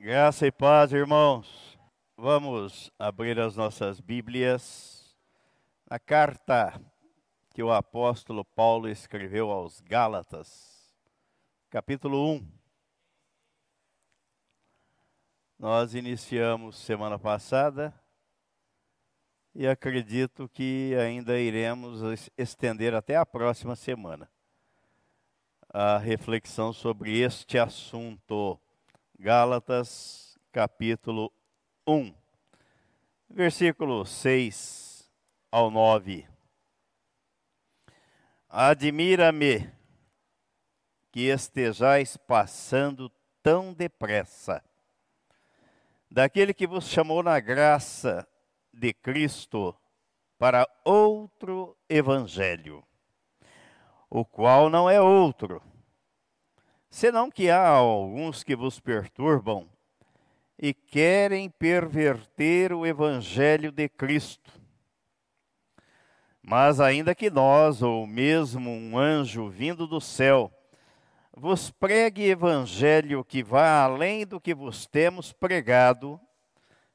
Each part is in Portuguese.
Graça e paz, irmãos. Vamos abrir as nossas Bíblias na carta que o apóstolo Paulo escreveu aos Gálatas, capítulo 1. Nós iniciamos semana passada e acredito que ainda iremos estender até a próxima semana a reflexão sobre este assunto. Gálatas, capítulo 1, versículo 6 ao 9. Admira-me que estejais passando tão depressa. Daquele que vos chamou na graça de Cristo para outro evangelho o qual não é outro, senão que há alguns que vos perturbam e querem perverter o evangelho de Cristo. Mas ainda que nós, ou mesmo um anjo vindo do céu, vos pregue evangelho que vá além do que vos temos pregado,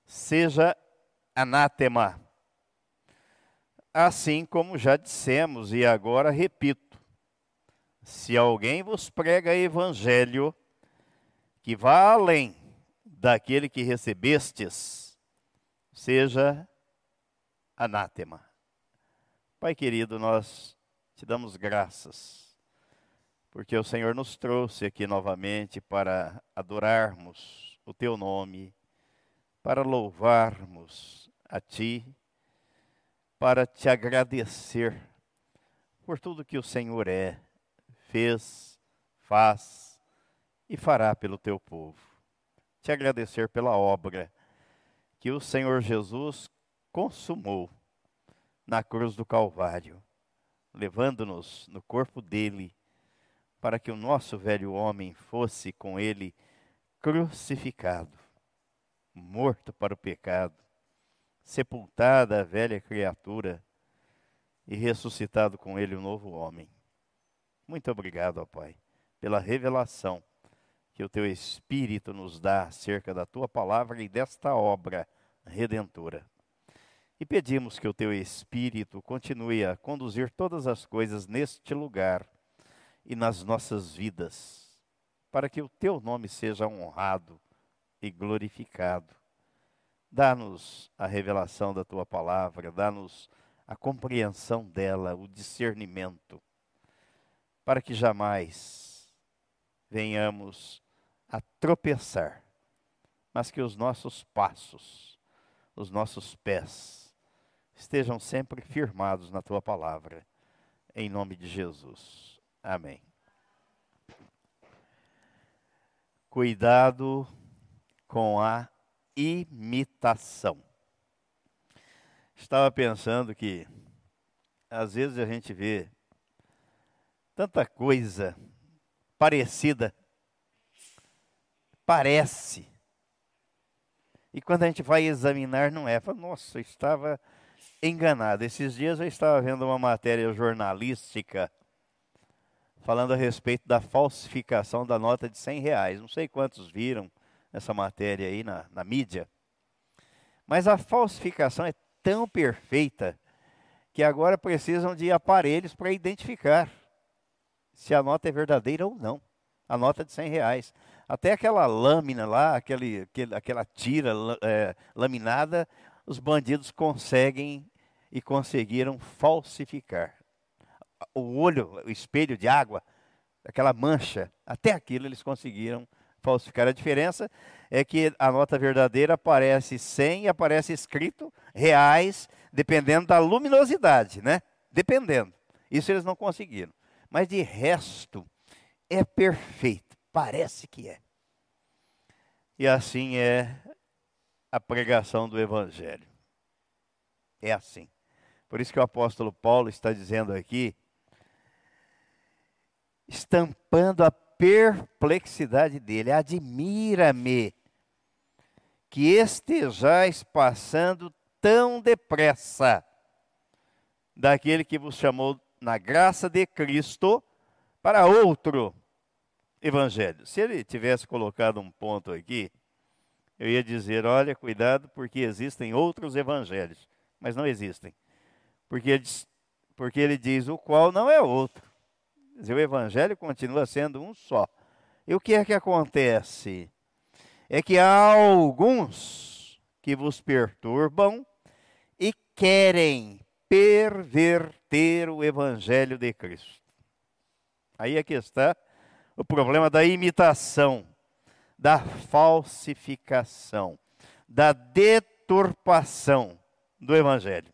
seja anátema. Assim como já dissemos e agora repito, se alguém vos prega evangelho que vá além daquele que recebestes, seja anátema. Pai querido, nós te damos graças, porque o Senhor nos trouxe aqui novamente para adorarmos o teu nome, para louvarmos a ti, para te agradecer por tudo que o Senhor é fez, faz e fará pelo teu povo. Te agradecer pela obra que o Senhor Jesus consumou na cruz do Calvário, levando-nos no corpo dele, para que o nosso velho homem fosse com ele crucificado, morto para o pecado, sepultada a velha criatura e ressuscitado com ele o novo homem. Muito obrigado, ó Pai, pela revelação que o teu Espírito nos dá acerca da tua palavra e desta obra redentora. E pedimos que o teu Espírito continue a conduzir todas as coisas neste lugar e nas nossas vidas, para que o teu nome seja honrado e glorificado. Dá-nos a revelação da tua palavra, dá-nos a compreensão dela, o discernimento para que jamais venhamos a tropeçar, mas que os nossos passos, os nossos pés, estejam sempre firmados na tua palavra, em nome de Jesus. Amém. Cuidado com a imitação. Estava pensando que às vezes a gente vê tanta coisa parecida. Parece. E quando a gente vai examinar, não é. Fala, Nossa, eu estava enganado. Esses dias eu estava vendo uma matéria jornalística falando a respeito da falsificação da nota de 100 reais. Não sei quantos viram essa matéria aí na, na mídia. Mas a falsificação é tão perfeita que agora precisam de aparelhos para identificar se a nota é verdadeira ou não. A nota de 100 reais. Até aquela lâmina lá, aquele, aquele, aquela tira é, laminada, os bandidos conseguem e conseguiram falsificar. O olho, o espelho de água, aquela mancha, até aquilo eles conseguiram falsificar. A diferença é que a nota verdadeira aparece 100 e aparece escrito reais, dependendo da luminosidade, né? Dependendo. Isso eles não conseguiram. Mas de resto, é perfeito. Parece que é. E assim é a pregação do Evangelho. É assim. Por isso que o apóstolo Paulo está dizendo aqui, estampando a perplexidade dele: admira-me que estejais passando tão depressa daquele que vos chamou na graça de Cristo para outro evangelho. Se ele tivesse colocado um ponto aqui, Eu ia dizer, olha, cuidado, porque existem outros evangelhos, mas não existem. Porque ele, porque ele diz o qual não é outro. O evangelho continua sendo um só. E o que é que acontece? É que há alguns que vos perturbam e querem perverter o evangelho de Cristo. Aí é que está o problema da imitação, da falsificação, da deturpação do evangelho.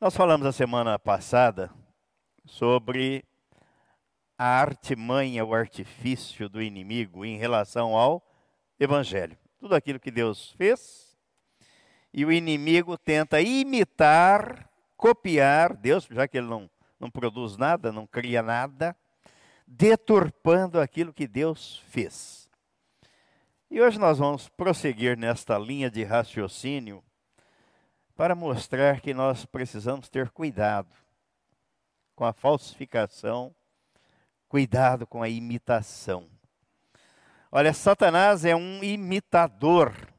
Nós falamos a semana passada sobre a artimanha, o artifício do inimigo em relação ao evangelho. Tudo aquilo que Deus fez, e o inimigo tenta imitar, copiar Deus, já que ele não, não produz nada, não cria nada, deturpando aquilo que Deus fez. E hoje nós vamos prosseguir nesta linha de raciocínio para mostrar que nós precisamos ter cuidado com a falsificação, cuidado com a imitação. Olha, Satanás é um imitador.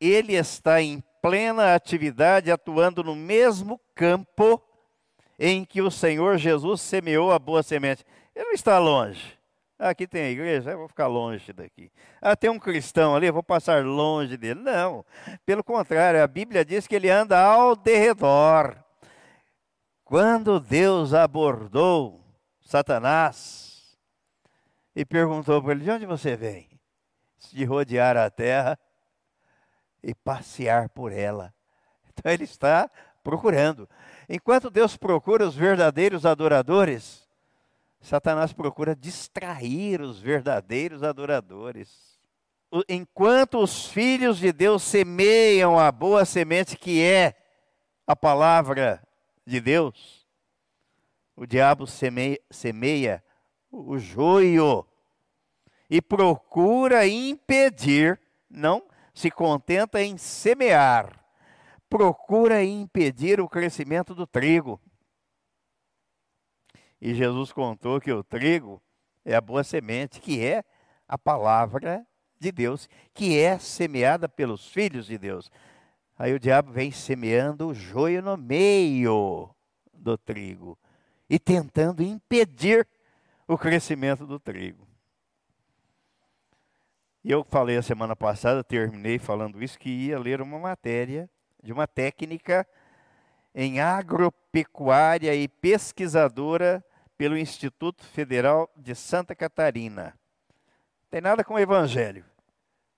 Ele está em plena atividade, atuando no mesmo campo em que o Senhor Jesus semeou a boa semente. Ele não está longe. Aqui tem a igreja, eu vou ficar longe daqui. Ah, tem um cristão ali, eu vou passar longe dele. Não, pelo contrário, a Bíblia diz que ele anda ao derredor. Quando Deus abordou Satanás e perguntou para ele: De onde você vem? De rodear a terra e passear por ela. Então ele está procurando. Enquanto Deus procura os verdadeiros adoradores, Satanás procura distrair os verdadeiros adoradores. Enquanto os filhos de Deus semeiam a boa semente que é a palavra de Deus, o diabo semeia, semeia o joio e procura impedir, não se contenta em semear, procura impedir o crescimento do trigo. E Jesus contou que o trigo é a boa semente, que é a palavra de Deus, que é semeada pelos filhos de Deus. Aí o diabo vem semeando o joio no meio do trigo e tentando impedir o crescimento do trigo. Eu falei a semana passada, terminei falando isso, que ia ler uma matéria de uma técnica em agropecuária e pesquisadora pelo Instituto Federal de Santa Catarina. Tem nada com o evangelho,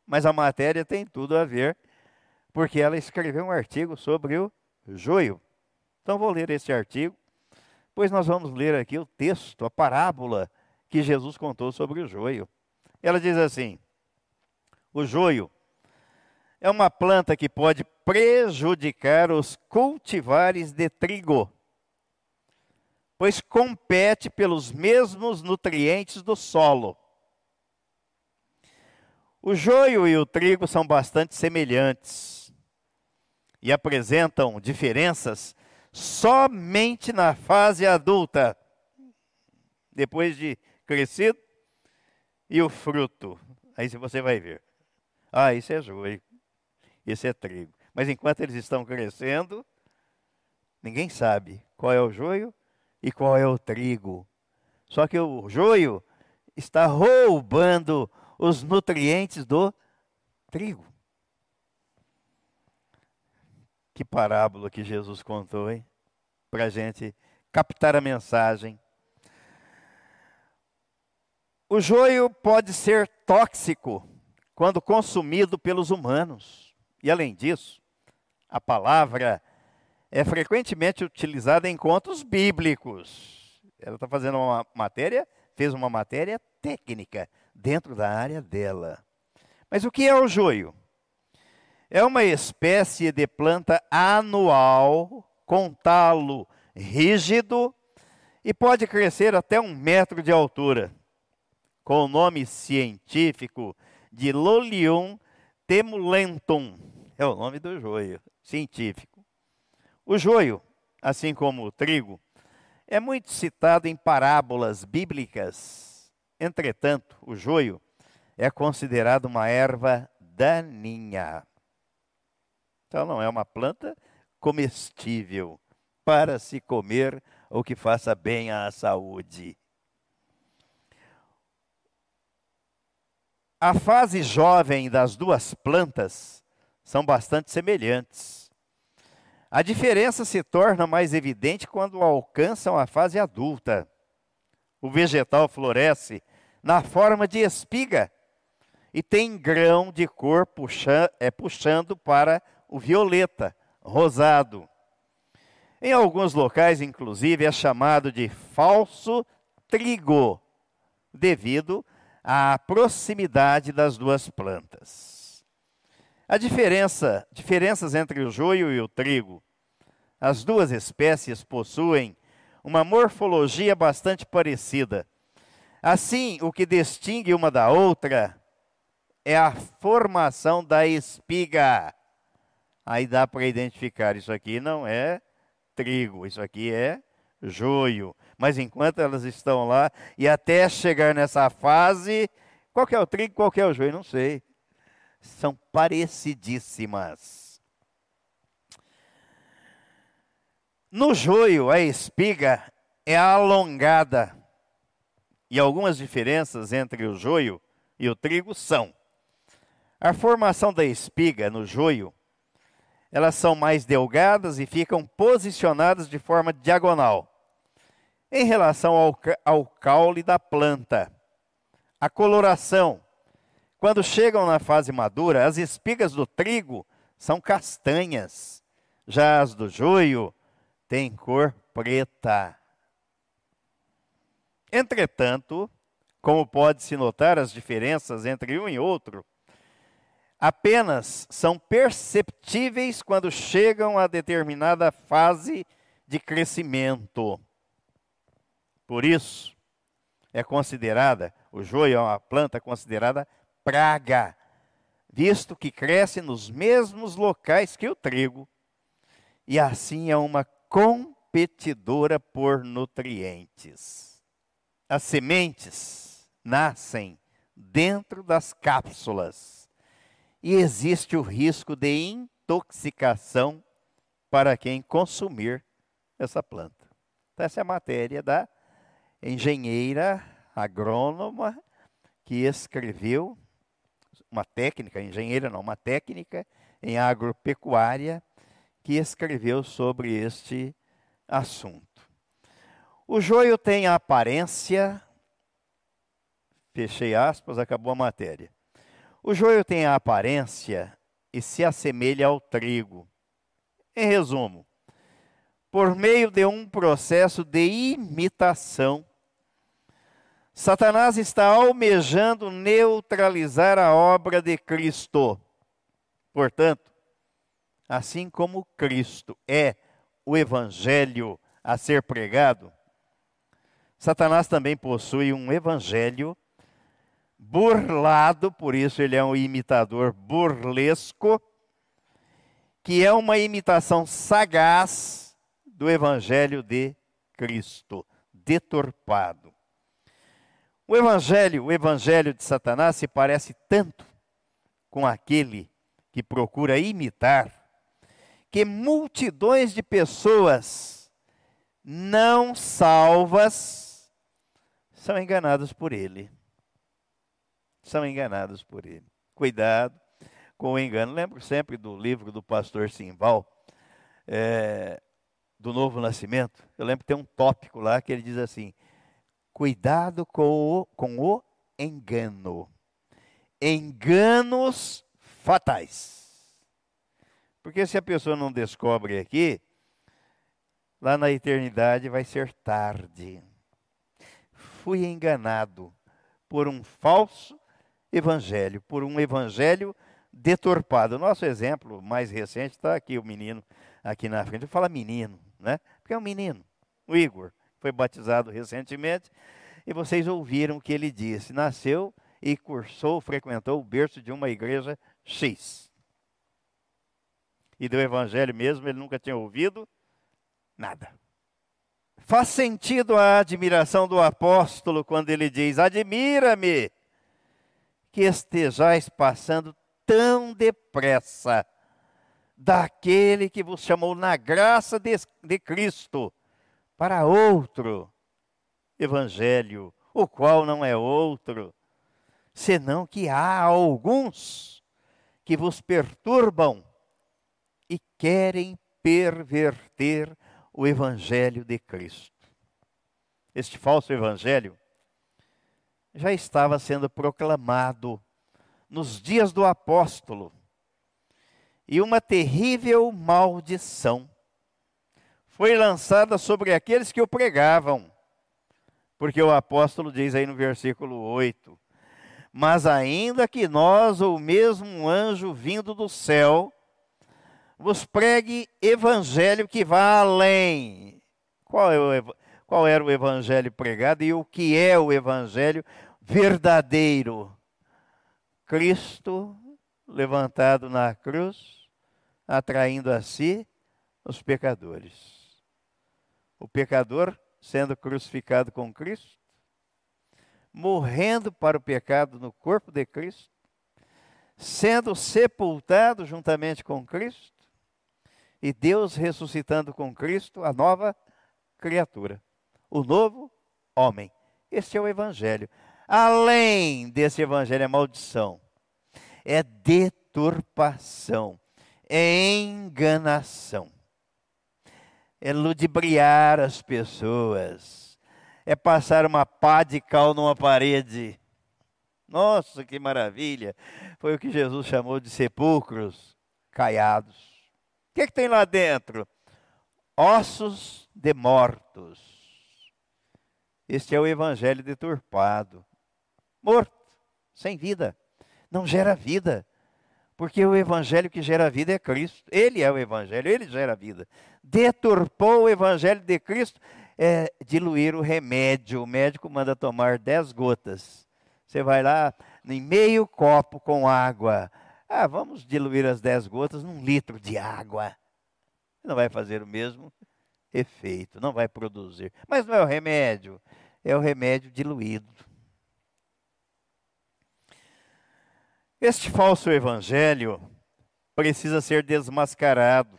mas a matéria tem tudo a ver, porque ela escreveu um artigo sobre o joio. Então vou ler esse artigo, pois nós vamos ler aqui o texto, a parábola que Jesus contou sobre o joio. Ela diz assim: O joio é uma planta que pode prejudicar os cultivares de trigo pois compete pelos mesmos nutrientes do solo. O joio e o trigo são bastante semelhantes e apresentam diferenças somente na fase adulta, depois de crescido, e o fruto. Aí você vai ver. Ah, isso é joio, isso é trigo. Mas enquanto eles estão crescendo, ninguém sabe qual é o joio e qual é o trigo. Só que o joio está roubando os nutrientes do trigo. Que parábola que Jesus contou, hein? Para a gente captar a mensagem. O joio pode ser tóxico quando consumido pelos humanos. E além disso, a palavra é frequentemente utilizada em contos bíblicos. Ela está fazendo uma matéria, fez uma matéria técnica dentro da área dela. Mas o que é o joio? É uma espécie de planta anual com talo rígido e pode crescer até um metro de altura, com o nome científico de Lolium temulentum. É o nome do joio científico. O joio, assim como o trigo, é muito citado em parábolas bíblicas. Entretanto, o joio é considerada uma erva daninha. Então não é uma planta comestível para se comer ou que faça bem à saúde. A fase jovem das duas plantas são bastante semelhantes. A diferença se torna mais evidente quando alcançam a fase adulta. O vegetal floresce na forma de espiga e tem grão de cor é, puxando para o violeta, rosado. Em alguns locais, inclusive, é chamado de falso trigo, devido à proximidade das duas plantas. A diferença, diferenças entre o joio e o trigo. As duas espécies possuem uma morfologia bastante parecida. Assim, o que distingue uma da outra é a formação da espiga. Aí dá para identificar, isso aqui não é trigo, isso aqui é joio. Mas enquanto elas estão lá, e até chegar nessa fase, qual é o trigo, qual é o joio? Não sei. São parecidíssimas. No joio, a espiga é alongada. E algumas diferenças entre o joio e o trigo são: a formação da espiga no joio elas são mais delgadas e ficam posicionadas de forma diagonal. Em relação ao, ao caule da planta, a coloração. Quando chegam na fase madura, as espigas do trigo são castanhas, já as do joio têm cor preta. Entretanto, como pode-se notar as diferenças entre um e outro, apenas são perceptíveis quando chegam a determinada fase de crescimento. Por isso, é considerada, o joio é uma planta considerada praga, visto que cresce nos mesmos locais que o trigo, e assim é uma competidora por nutrientes. As sementes nascem dentro das cápsulas e existe o risco de intoxicação para quem consumir essa planta. Então, essa é a matéria da engenheira agrônoma que escreveu uma técnica, engenheira não, uma técnica em agropecuária que escreveu sobre este assunto. O joio tem a aparência, fechei aspas, acabou a matéria. O joio tem a aparência e se assemelha ao trigo. Em resumo, por meio de um processo de imitação, Satanás está almejando neutralizar a obra de Cristo. Portanto, assim como Cristo é o evangelho a ser pregado, Satanás também possui um evangelho burlado, por isso ele é um imitador burlesco, que é uma imitação sagaz do evangelho de Cristo, deturpado. O evangelho, o evangelho de Satanás se parece tanto com aquele que procura imitar, que multidões de pessoas não salvas são enganadas por ele são enganados por ele. Cuidado com o engano. Lembro sempre do livro do pastor Simval, é, do Novo Nascimento. Eu lembro que tem um tópico lá que ele diz assim: cuidado com o, com o engano. Enganos fatais. Porque se a pessoa não descobre aqui, lá na eternidade vai ser tarde. Fui enganado por um falso evangelho, por um evangelho deturpado. Nosso exemplo mais recente está aqui, o menino aqui na frente. Fala menino, né? Porque é um menino, o Igor, foi batizado recentemente, e vocês ouviram o que ele disse. Nasceu e cursou, frequentou o berço de uma igreja X. E do evangelho mesmo ele nunca tinha ouvido nada. Faz sentido a admiração do apóstolo quando ele diz: Admira-me que estejais passando tão depressa daquele que vos chamou na graça de, de Cristo para outro evangelho, o qual não é outro, senão que há alguns que vos perturbam e querem perverter o evangelho de Cristo. Este falso evangelho já estava sendo proclamado nos dias do apóstolo. E uma terrível maldição foi lançada sobre aqueles que o pregavam. Porque o apóstolo diz aí no versículo 8: Mas ainda que nós, ou mesmo um anjo vindo do céu, vos pregue evangelho que vá além. Qual, é o, qual era o evangelho pregado e o que é o evangelho verdadeiro? Cristo levantado na cruz, atraindo a si os pecadores. O pecador sendo crucificado com Cristo, morrendo para o pecado no corpo de Cristo, sendo sepultado juntamente com Cristo, e Deus ressuscitando com Cristo a nova criatura, o novo homem. Este é o Evangelho. Além desse evangelho é maldição, é deturpação, é enganação, é ludibriar as pessoas, é passar uma pá de cal numa parede. Nossa, que maravilha! Foi o que Jesus chamou de sepulcros caiados. O que, é que tem lá dentro? Ossos de mortos. Este é o evangelho deturpado morto, sem vida. Não gera vida. Porque o evangelho que gera vida é Cristo. Ele é o evangelho, ele gera vida. Deturpou o evangelho de Cristo é diluir o remédio. O médico manda tomar 10 gotas. Você vai lá em meio copo com água. Ah, vamos diluir as 10 gotas num litro de água. Não vai fazer o mesmo efeito, não vai produzir. Mas não é o remédio, é o remédio diluído. Este falso evangelho precisa ser desmascarado.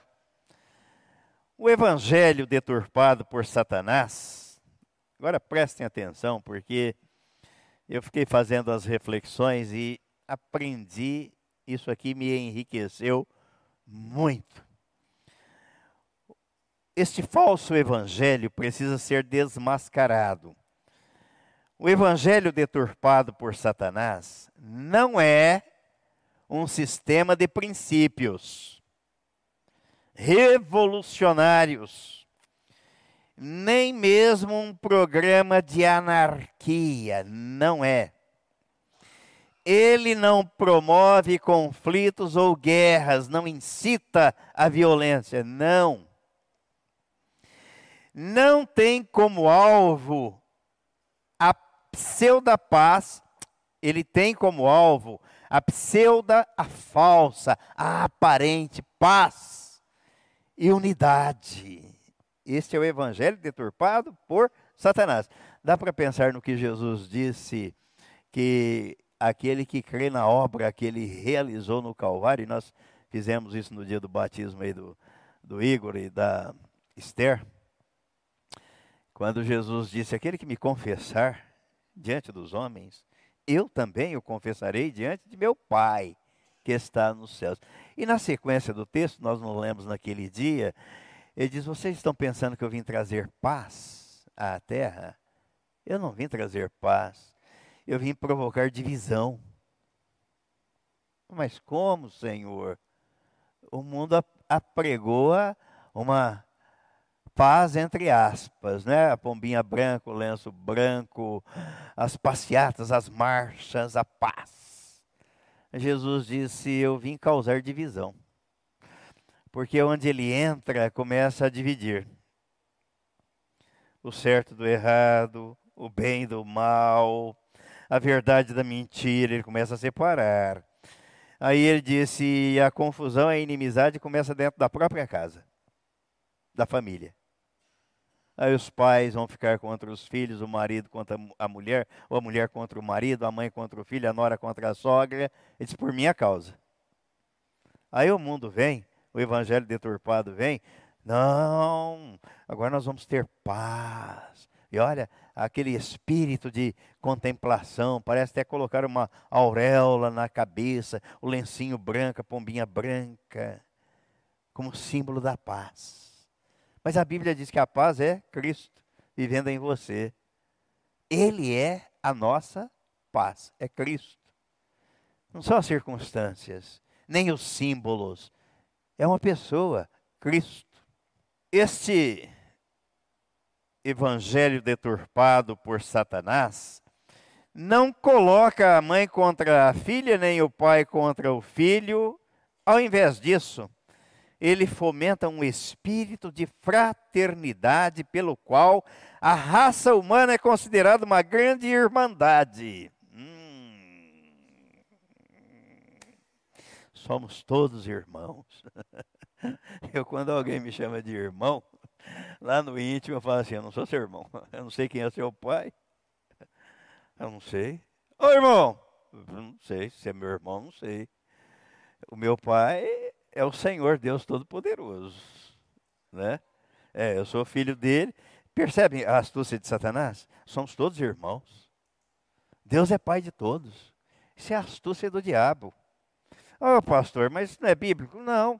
O evangelho deturpado por Satanás, agora prestem atenção, porque eu fiquei fazendo as reflexões e aprendi, isso aqui me enriqueceu muito. Este falso evangelho precisa ser desmascarado. O evangelho deturpado por Satanás não é um sistema de princípios revolucionários, nem mesmo um programa de anarquia, não é. Ele não promove conflitos ou guerras, não incita a violência, não. Não tem como alvo a pseuda paz, ele tem como alvo a pseuda, a falsa, a aparente paz e unidade. Este é o evangelho deturpado por Satanás. Dá para pensar no que Jesus disse que aquele que crê na obra que ele realizou no Calvário, e nós fizemos isso no dia do batismo aí do, do Igor e da Esther, quando Jesus disse: Aquele que me confessar diante dos homens, eu também o confessarei diante de meu Pai que está nos céus. E na sequência do texto, nós não lemos naquele dia, ele diz: Vocês estão pensando que eu vim trazer paz à terra? Eu não vim trazer paz, eu vim provocar divisão. Mas como, Senhor? O mundo apregou uma paz entre aspas, né? A pombinha branca, o lenço branco, as passeatas, as marchas, a paz. Jesus disse: Eu vim causar divisão. Porque onde ele entra, começa a dividir o certo do errado, o bem do mal, a verdade da mentira, ele começa a separar. Aí ele disse: a confusão, a inimizade começa dentro da própria casa, da família. Aí os pais vão ficar contra os filhos, o marido contra a mulher, ou a mulher contra o marido, a mãe contra o filho, a nora contra a sogra. Diz, por minha causa. Aí o mundo vem, o evangelho deturpado vem. Não, agora nós vamos ter paz. E olha, aquele espírito de contemplação, parece até colocar uma auréola na cabeça, o lencinho branco, a pombinha branca, como símbolo da paz. Mas a Bíblia diz que a paz é Cristo vivendo em você. Ele é a nossa paz, é Cristo. Não são as circunstâncias, nem os símbolos. É uma pessoa, Cristo. Este evangelho deturpado por Satanás não coloca a mãe contra a filha, nem o pai contra o filho. Ao invés disso, ele fomenta um espírito de fraternidade pelo qual a raça humana é considerada uma grande irmandade. somos todos irmãos. Eu, quando alguém me chama de irmão, lá no íntimo eu falo assim: eu não sou seu irmão, eu não sei quem é seu pai, eu não sei. Ô irmão, não sei, se é meu irmão, não sei. O meu pai é o Senhor Deus Todo-Poderoso, né? É, eu sou filho dele. Percebem a astúcia de Satanás? Somos todos irmãos. Deus é pai de todos. Isso é a astúcia do diabo. Oh, pastor, mas isso não é bíblico? Não.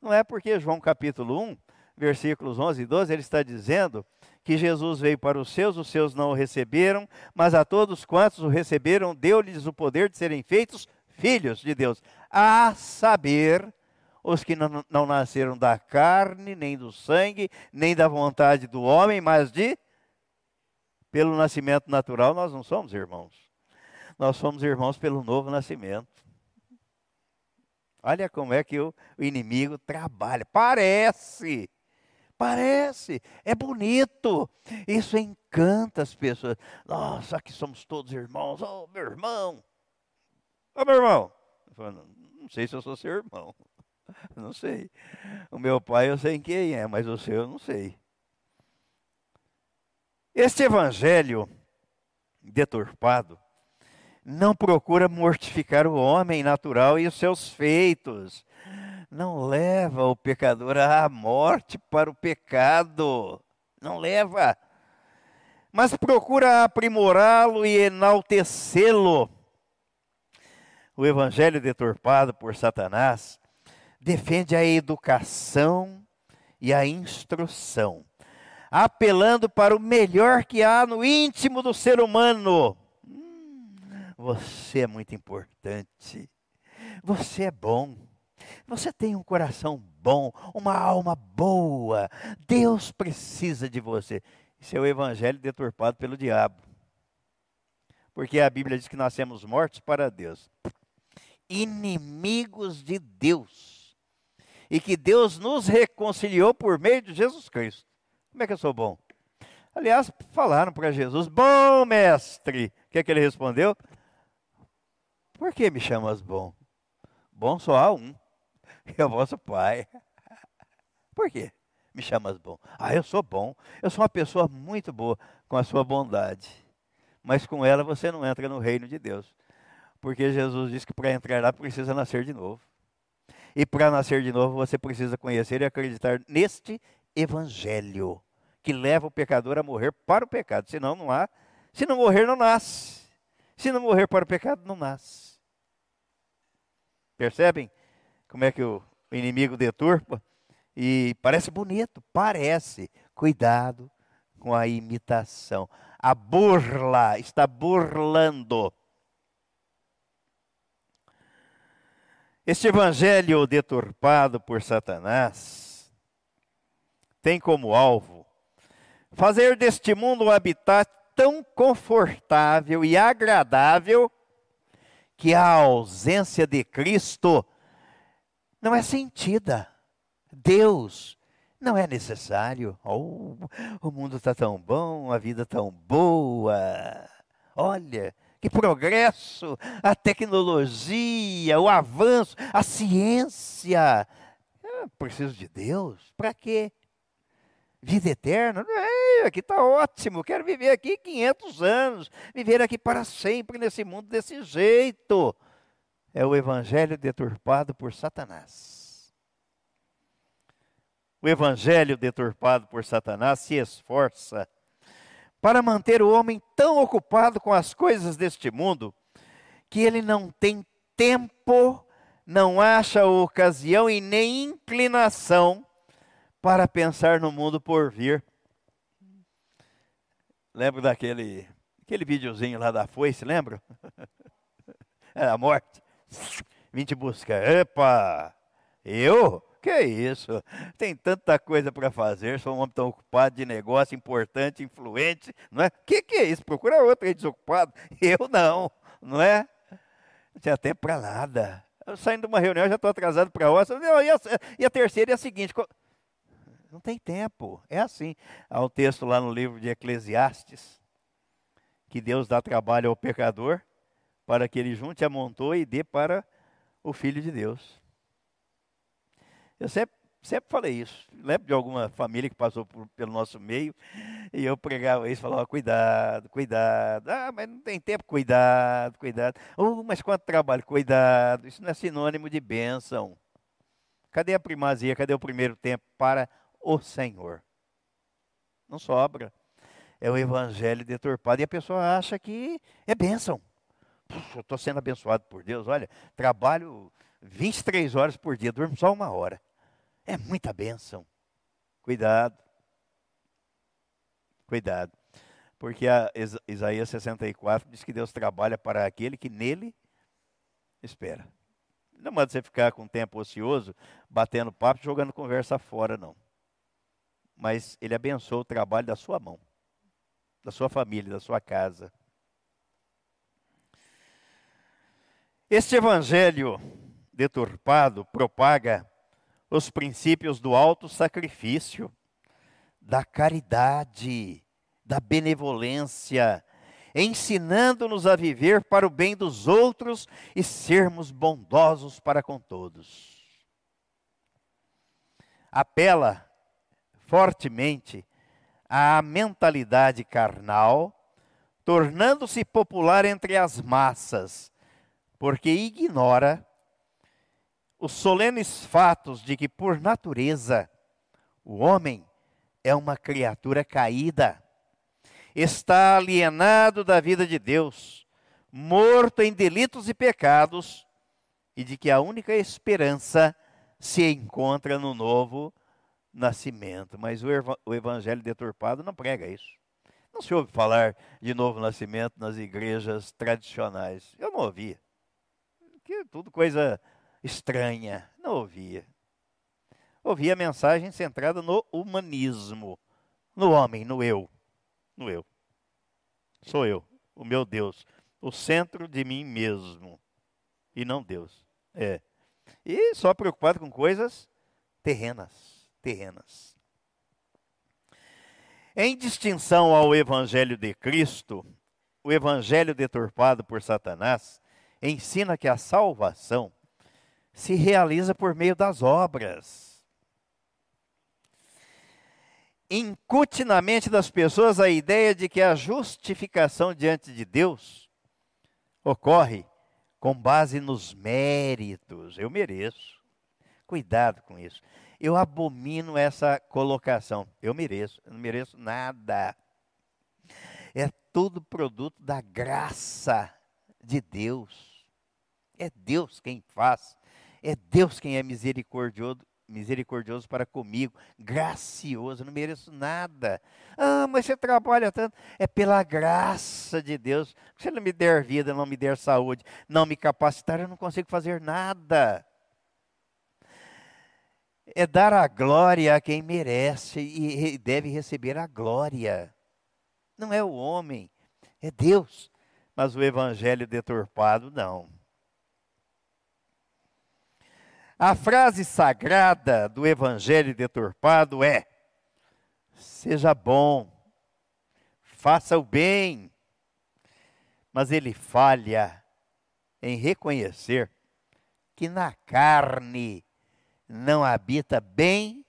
Não é porque João capítulo 1, versículos 11 e 12, ele está dizendo que Jesus veio para os seus, os seus não o receberam, mas a todos quantos o receberam, deu-lhes o poder de serem feitos filhos de Deus, a saber, os que não, nasceram da carne, nem do sangue, nem da vontade do homem, mas de pelo nascimento natural, nós não somos irmãos. Nós somos irmãos pelo novo nascimento. Olha como é que o, inimigo trabalha. Parece, parece, é bonito. Isso encanta as pessoas. Nossa, aqui somos todos irmãos. Oh, meu irmão. Oh, meu irmão. Falo, não sei se eu sou seu irmão. Não sei. O meu pai eu sei quem é, mas o seu eu não sei. Este evangelho deturpado não procura mortificar o homem natural e os seus feitos. Não leva o pecador à morte para o pecado. Não leva. Mas procura aprimorá-lo e enaltecê-lo. O evangelho deturpado por Satanás defende a educação e a instrução, apelando para o melhor que há no íntimo do ser humano você é muito importante. Você é bom. Você tem um coração bom, uma alma boa. Deus precisa de você. Isso é o evangelho deturpado pelo diabo. Porque a Bíblia diz que nós somos mortos para Deus, inimigos de Deus. E que Deus nos reconciliou por meio de Jesus Cristo. Como é que eu sou bom? Aliás, falaram para Jesus: Bom mestre. O que, é que ele respondeu? Por que me chamas bom? Bom só há um, é o vosso Pai. Por quê? Me chamas bom. Ah, eu sou bom. Eu sou uma pessoa muito boa com a sua bondade. Mas com ela você não entra no reino de Deus. Porque Jesus disse que para entrar lá precisa nascer de novo. E para nascer de novo você precisa conhecer e acreditar neste evangelho que leva o pecador a morrer para o pecado. Senão não há. Se não morrer, não nasce. Se não morrer para o pecado, não nasce. Percebem como é que o inimigo deturpa? E parece bonito, parece. Cuidado com a imitação. A burla, está burlando. Este evangelho deturpado por Satanás tem como alvo fazer deste mundo um habitat tão confortável e agradável que a ausência de Cristo não é sentida. Deus não é necessário. Oh, o mundo está tão bom, a vida tão boa. Olha, que progresso, a tecnologia, o avanço, a ciência. Eu preciso de Deus? Para quê? vida eterna. É, aqui está ótimo, quero viver aqui 500 anos, viver aqui para sempre nesse mundo desse jeito. É o evangelho deturpado por Satanás. O evangelho deturpado por Satanás se esforça para manter o homem tão ocupado com as coisas deste mundo que ele não tem tempo, não acha ocasião e nem inclinação para pensar no mundo por vir. Lembro daquele aquele videozinho lá da foice, lembra? É a morte. Vim te buscar. Epa! Eu? Que isso? Tem tanta coisa para fazer, sou um homem tão ocupado de negócio importante, influente, não é? Que que é isso? Procura outro aí desocupado. Eu não, não é? Não tinha tempo para nada. Eu saindo de uma reunião, já estou atrasado para outra. E a, e a terceira é a seguinte: não tem tempo. É assim. Há um texto lá no livro de Eclesiastes que Deus dá trabalho ao pecador para que ele junte a montoa e dê para o Filho de Deus. Eu sempre, sempre falei isso. Lembro de alguma família que passou por, pelo nosso meio e eu pregava isso, falava, cuidado, cuidado. Ah, mas não tem tempo, cuidado, cuidado. Oh, mas quanto trabalho, cuidado. Isso não é sinônimo de bênção. Cadê a primazia? Cadê o primeiro tempo para o Senhor. Não sobra. É o evangelho deturpado. E a pessoa acha que é bênção. Puxa, eu estou sendo abençoado por Deus. Olha, trabalho 23 horas por dia, durmo só uma hora. É muita bênção. Cuidado. Cuidado. Porque Isaías 64 diz que Deus trabalha para aquele que nele espera. Não manda você ficar com tempo ocioso, batendo papo, jogando conversa fora, não mas ele abençoa o trabalho da sua mão, da sua família, da sua casa. Este evangelho deturpado propaga os princípios do alto sacrifício, da caridade, da benevolência, ensinando-nos a viver para o bem dos outros e sermos bondosos para com todos. Apela fortemente à mentalidade carnal, tornando-se popular entre as massas, porque ignora os solenes fatos de que, por natureza, o homem é uma criatura caída, está alienado da vida de Deus, morto em delitos e pecados, e de que a única esperança se encontra no novo nascimento, mas o evangelho deturpado não prega isso. Não se ouve falar de novo nascimento nas igrejas tradicionais. Eu não ouvia. Que tudo coisa estranha. Não ouvia. Ouvia a mensagem centrada no humanismo, no homem, no eu. No eu. Sou eu, o meu Deus, o centro de mim mesmo e não Deus. É. E só preocupado com coisas terrenas terrenas. Em distinção ao Evangelho de Cristo, o Evangelho deturpado por Satanás ensina que a salvação se realiza por meio das obras. Incute na mente das pessoas a ideia de que a justificação diante de Deus ocorre com base nos méritos. Eu mereço. Cuidado com isso. Eu abomino essa colocação. Eu mereço, eu não mereço nada. É tudo produto da graça de Deus. É Deus quem faz. É Deus quem é misericordioso, misericordioso para comigo, gracioso, não mereço nada. Ah, mas você trabalha tanto. É pela graça de Deus. Se Ele não me der vida, não me der saúde, não me capacitar, eu não consigo fazer nada é dar a glória a quem merece e deve receber a glória. Não é o homem, é Deus. Mas o evangelho deturpado, não. A frase sagrada do evangelho deturpado é: seja bom, faça o bem. Mas ele falha em reconhecer que na carne não habita bem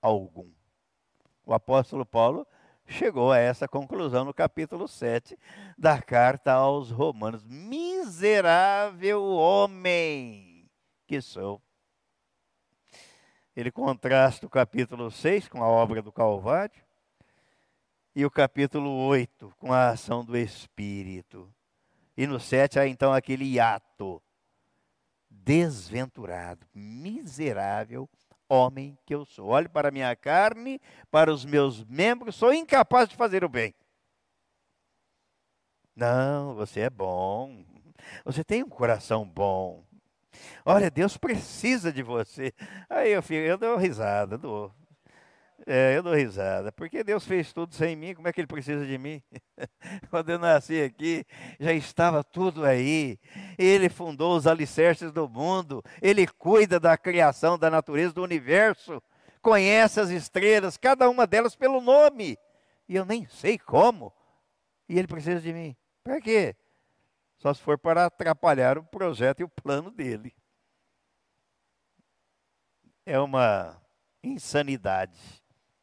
algum. O apóstolo Paulo chegou a essa conclusão no capítulo 7 da carta aos Romanos. Miserável homem que sou. Ele contrasta o capítulo 6 com a obra do Calvário e o capítulo 8 com a ação do Espírito. E no 7 há então aquele hiato. Desventurado, miserável homem que eu sou. Olhe para a minha carne, para os meus membros, sou incapaz de fazer o bem. Não, você é bom. Você tem um coração bom. Olha, Deus precisa de você. Aí eu, fico, eu dou risada, dou. É, eu dou risada, porque Deus fez tudo sem mim, como é que Ele precisa de mim? Quando eu nasci aqui, já estava tudo aí. Ele fundou os alicerces do mundo, Ele cuida da criação, da natureza, do universo, conhece as estrelas, cada uma delas pelo nome, e eu nem sei como, e Ele precisa de mim. Para quê? Só se for para atrapalhar o projeto e o plano dele. É uma insanidade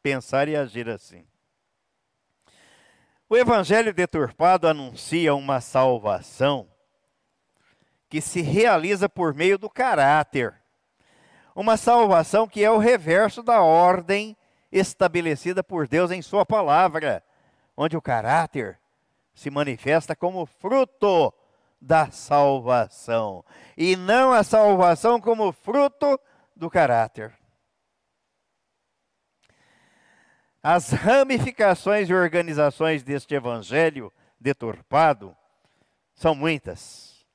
pensar e agir assim. O evangelho deturpado anuncia uma salvação que se realiza por meio do caráter. Uma salvação que é o reverso da ordem estabelecida por Deus em Sua palavra, onde o caráter se manifesta como fruto da salvação, e não a salvação como fruto do caráter. As ramificações e organizações deste evangelho deturpado são muitas.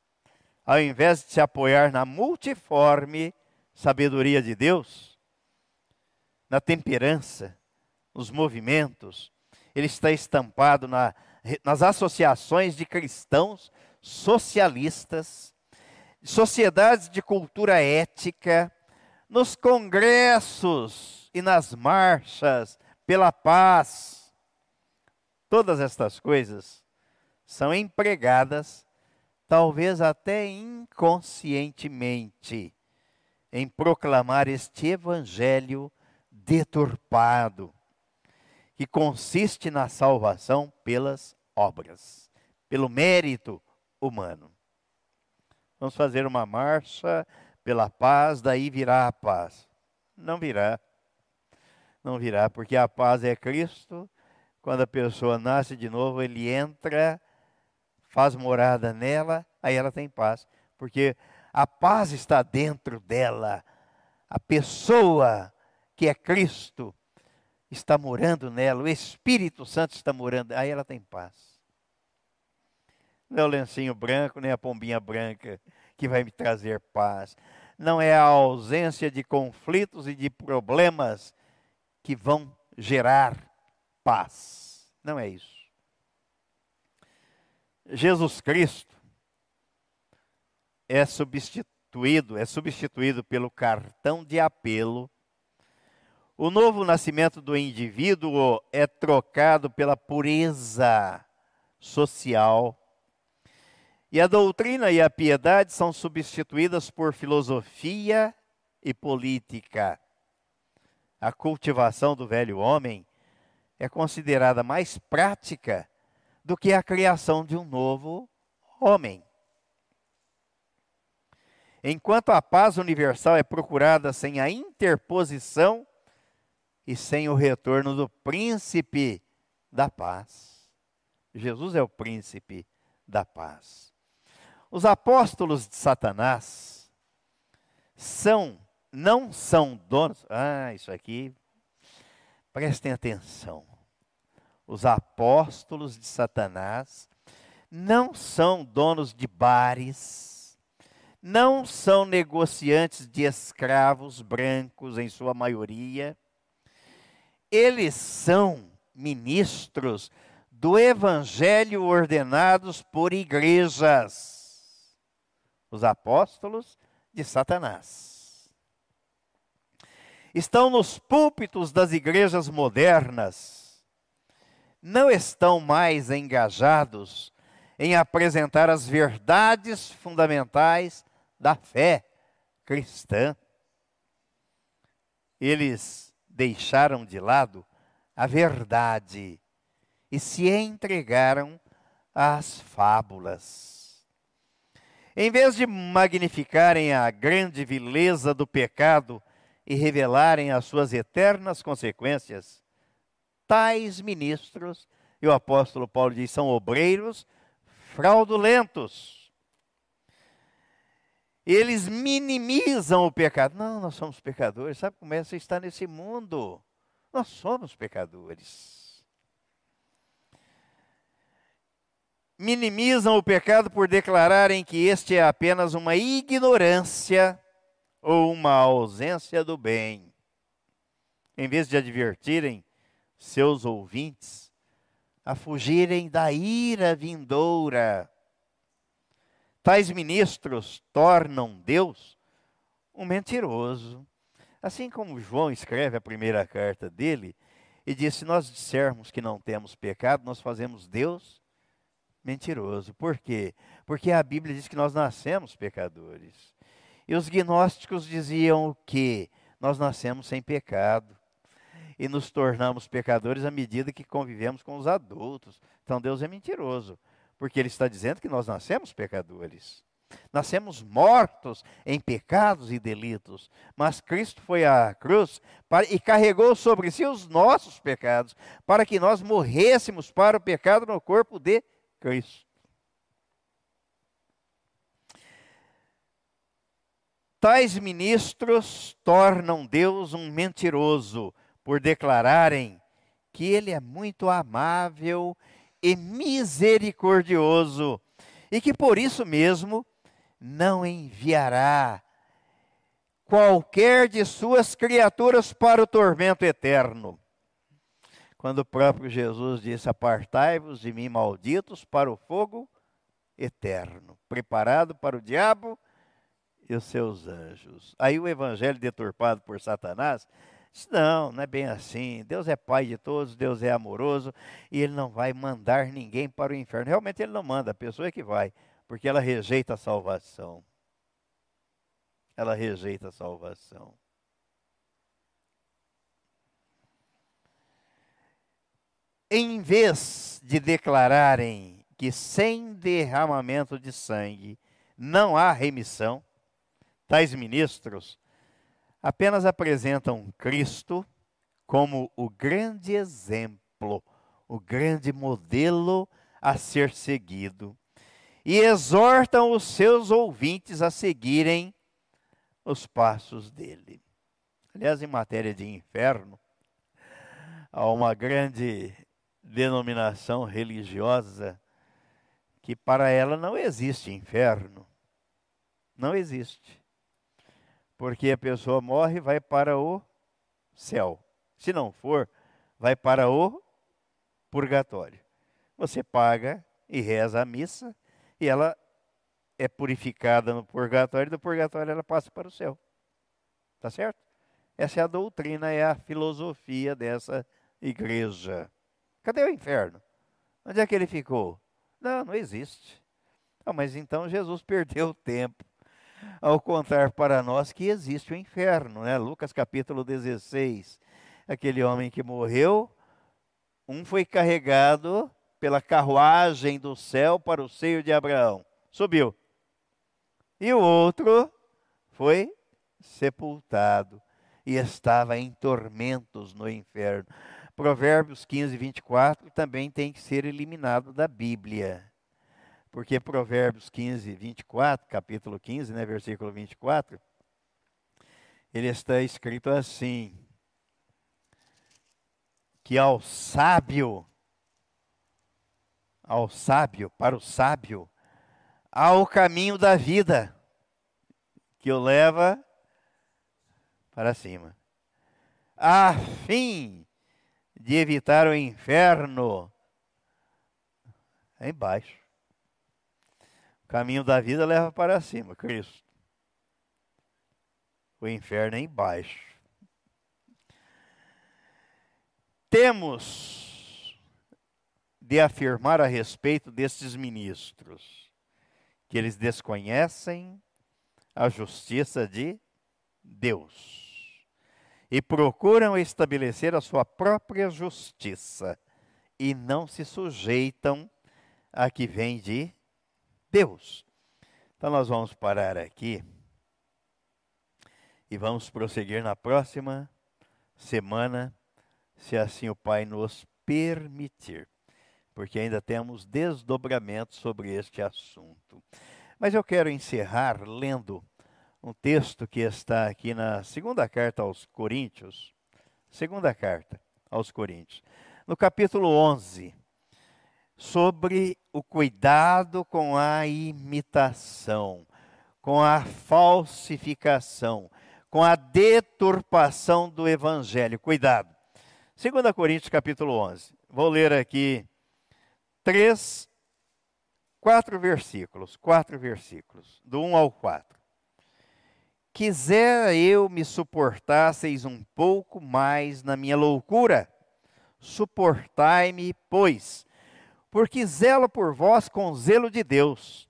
Ao invés de se apoiar na multiforme sabedoria de Deus, na temperança, nos movimentos, ele está estampado na, nas associações de cristãos socialistas, sociedades de cultura ética, nos congressos e nas marchas pela paz. Todas estas coisas são empregadas, talvez até inconscientemente, em proclamar este evangelho deturpado, que consiste na salvação pelas obras, pelo mérito humano. Vamos fazer uma marcha pela paz, daí virá a paz. Não virá não virá, porque a paz é Cristo. Quando a pessoa nasce de novo, ele entra, faz morada nela, aí ela tem paz, porque a paz está dentro dela. A pessoa que é Cristo está morando nela, o Espírito Santo está morando, aí ela tem paz. Não é o lencinho branco, nem a pombinha branca que vai me trazer paz. Não é a ausência de conflitos e de problemas que vão gerar paz. Não é isso. Jesus Cristo é substituído, é substituído pelo cartão de apelo. O novo nascimento do indivíduo é trocado pela pureza social. E a doutrina e a piedade são substituídas por filosofia e política a cultivação do velho homem é considerada mais prática do que a criação de um novo homem. Enquanto a paz universal é procurada sem a interposição e sem o retorno do príncipe da paz. Jesus é o príncipe da paz. Os apóstolos de Satanás são não são donos. Ah, isso aqui, prestem atenção. Os apóstolos de Satanás não são donos de bares, não são negociantes de escravos brancos, em sua maioria. Eles são ministros do evangelho ordenados por igrejas. Os apóstolos de Satanás estão nos púlpitos das igrejas modernas, não estão mais engajados em apresentar as verdades fundamentais da fé cristã. Eles deixaram de lado a verdade e se entregaram às fábulas. Em vez de magnificarem a grande vileza do pecado e revelarem as suas eternas consequências, tais ministros, e o apóstolo Paulo diz, são obreiros fraudulentos. Eles minimizam o pecado. Não, nós somos pecadores. Sabe como é? Você está nesse mundo. Nós somos pecadores. Minimizam o pecado por declararem que este é apenas uma ignorância ou uma ausência do bem. Em vez de advertirem seus ouvintes a fugirem da ira vindoura, tais ministros tornam Deus um mentiroso. Assim como João escreve a primeira carta dele e diz: se nós dissermos que não temos pecado, nós fazemos Deus mentiroso. Por quê? Porque a Bíblia diz que nós nascemos pecadores. E os gnósticos diziam que nós nascemos sem pecado e nos tornamos pecadores à medida que convivemos com os adultos. Então Deus é mentiroso, porque Ele está dizendo que nós nascemos pecadores. Nascemos mortos em pecados e delitos, mas Cristo foi à cruz para, e carregou sobre si os nossos pecados, para que nós morrêssemos para o pecado no corpo de Cristo. Tais ministros tornam Deus um mentiroso por declararem que ele é muito amável e misericordioso e que por isso mesmo não enviará qualquer de suas criaturas para o tormento eterno. Quando o próprio Jesus disse: Apartai-vos de mim, malditos, para o fogo eterno, preparado para o diabo e os seus anjos. Aí o evangelho deturpado por Satanás diz: não, não é bem assim. Deus é pai de todos, Deus é amoroso e ele não vai mandar ninguém para o inferno. Realmente ele não manda, a pessoa é que vai, porque ela rejeita a salvação. Ela rejeita a salvação. Em vez de declararem que sem derramamento de sangue não há remissão, Tais ministros apenas apresentam Cristo como o grande exemplo, o grande modelo a ser seguido e exortam os seus ouvintes a seguirem os passos dele. Aliás, em matéria de inferno, há uma grande denominação religiosa que para ela não existe inferno. Não existe porque a pessoa morre e vai para o céu. Se não for, vai para o purgatório. Você paga e reza a missa e ela é purificada no purgatório, e do purgatório ela passa para o céu. Tá certo? Essa é a doutrina, é a filosofia dessa igreja. Cadê o inferno? Onde é que ele ficou? Não, não existe. Ah, mas então Jesus perdeu tempo ao contar para nós que existe o inferno, né? Lucas capítulo 16. Aquele homem que morreu, um foi carregado pela carruagem do céu para o seio de Abraão. Subiu. E o outro foi sepultado e estava em tormentos no inferno. Provérbios 15, 24 também tem que ser eliminado da Bíblia. Porque Provérbios 15, 24, capítulo 15, né, versículo 24, ele está escrito assim: que ao sábio, ao sábio, para o sábio, há o caminho da vida, que o leva para cima, a fim de evitar o inferno é embaixo caminho da vida leva para cima, Cristo. O inferno é embaixo. Temos de afirmar a respeito destes ministros que eles desconhecem a justiça de Deus e procuram estabelecer a sua própria justiça e não se sujeitam a que vem de Deus. Então nós vamos parar aqui e vamos prosseguir na próxima semana, se assim o Pai nos permitir, porque ainda temos desdobramentos sobre este assunto. Mas eu quero encerrar lendo um texto que está aqui na segunda carta aos Coríntios, segunda carta aos Coríntios, no capítulo 11, sobre o cuidado com a imitação, com a falsificação, com a deturpação do evangelho. Cuidado. 2 Coríntios capítulo 11. Vou ler aqui três, quatro versículos, quatro versículos, do 1 ao 4. Quisera eu me suportasseis um pouco mais na minha loucura. Suportai-me, pois, porque zelo por vós com zelo de Deus,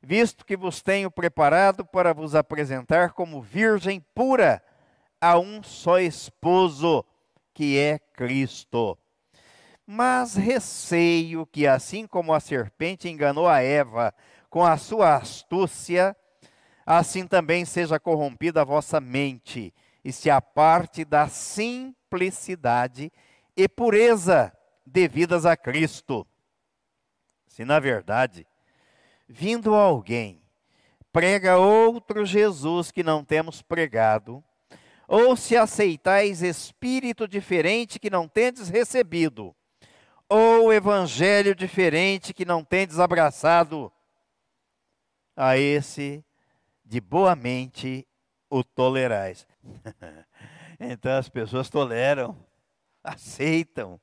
visto que vos tenho preparado para vos apresentar como virgem pura a um só esposo, que é Cristo. Mas receio que, assim como a serpente enganou a Eva com a sua astúcia, assim também seja corrompida a vossa mente e se aparte da simplicidade e pureza devidas a Cristo. Se na verdade, vindo alguém, prega outro Jesus que não temos pregado, ou se aceitais espírito diferente que não tendes recebido, ou evangelho diferente que não tendes abraçado, a esse de boa mente o tolerais. então as pessoas toleram, aceitam.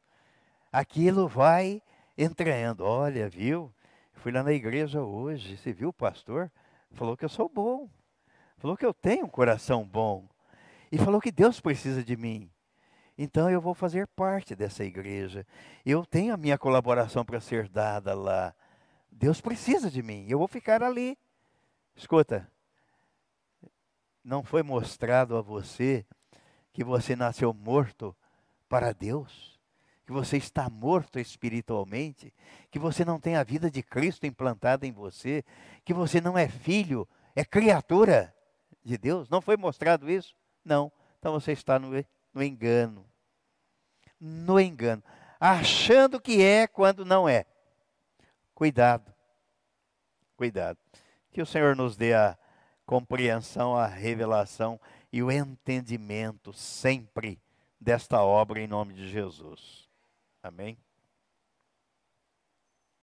Aquilo vai entrando. Olha, viu? Fui lá na igreja hoje, você viu o pastor? Falou que eu sou bom. Falou que eu tenho um coração bom. E falou que Deus precisa de mim. Então eu vou fazer parte dessa igreja. Eu tenho a minha colaboração para ser dada lá. Deus precisa de mim. Eu vou ficar ali. Escuta, não foi mostrado a você que você nasceu morto para Deus? Que você está morto espiritualmente? Que você não tem a vida de Cristo implantada em você? Que você não é filho, é criatura de Deus? Não foi mostrado isso? Não. Então você está no, no engano. No engano. Achando que é quando não é. Cuidado. Cuidado. Que o Senhor nos dê a compreensão, a revelação e o entendimento sempre desta obra em nome de Jesus. Amém?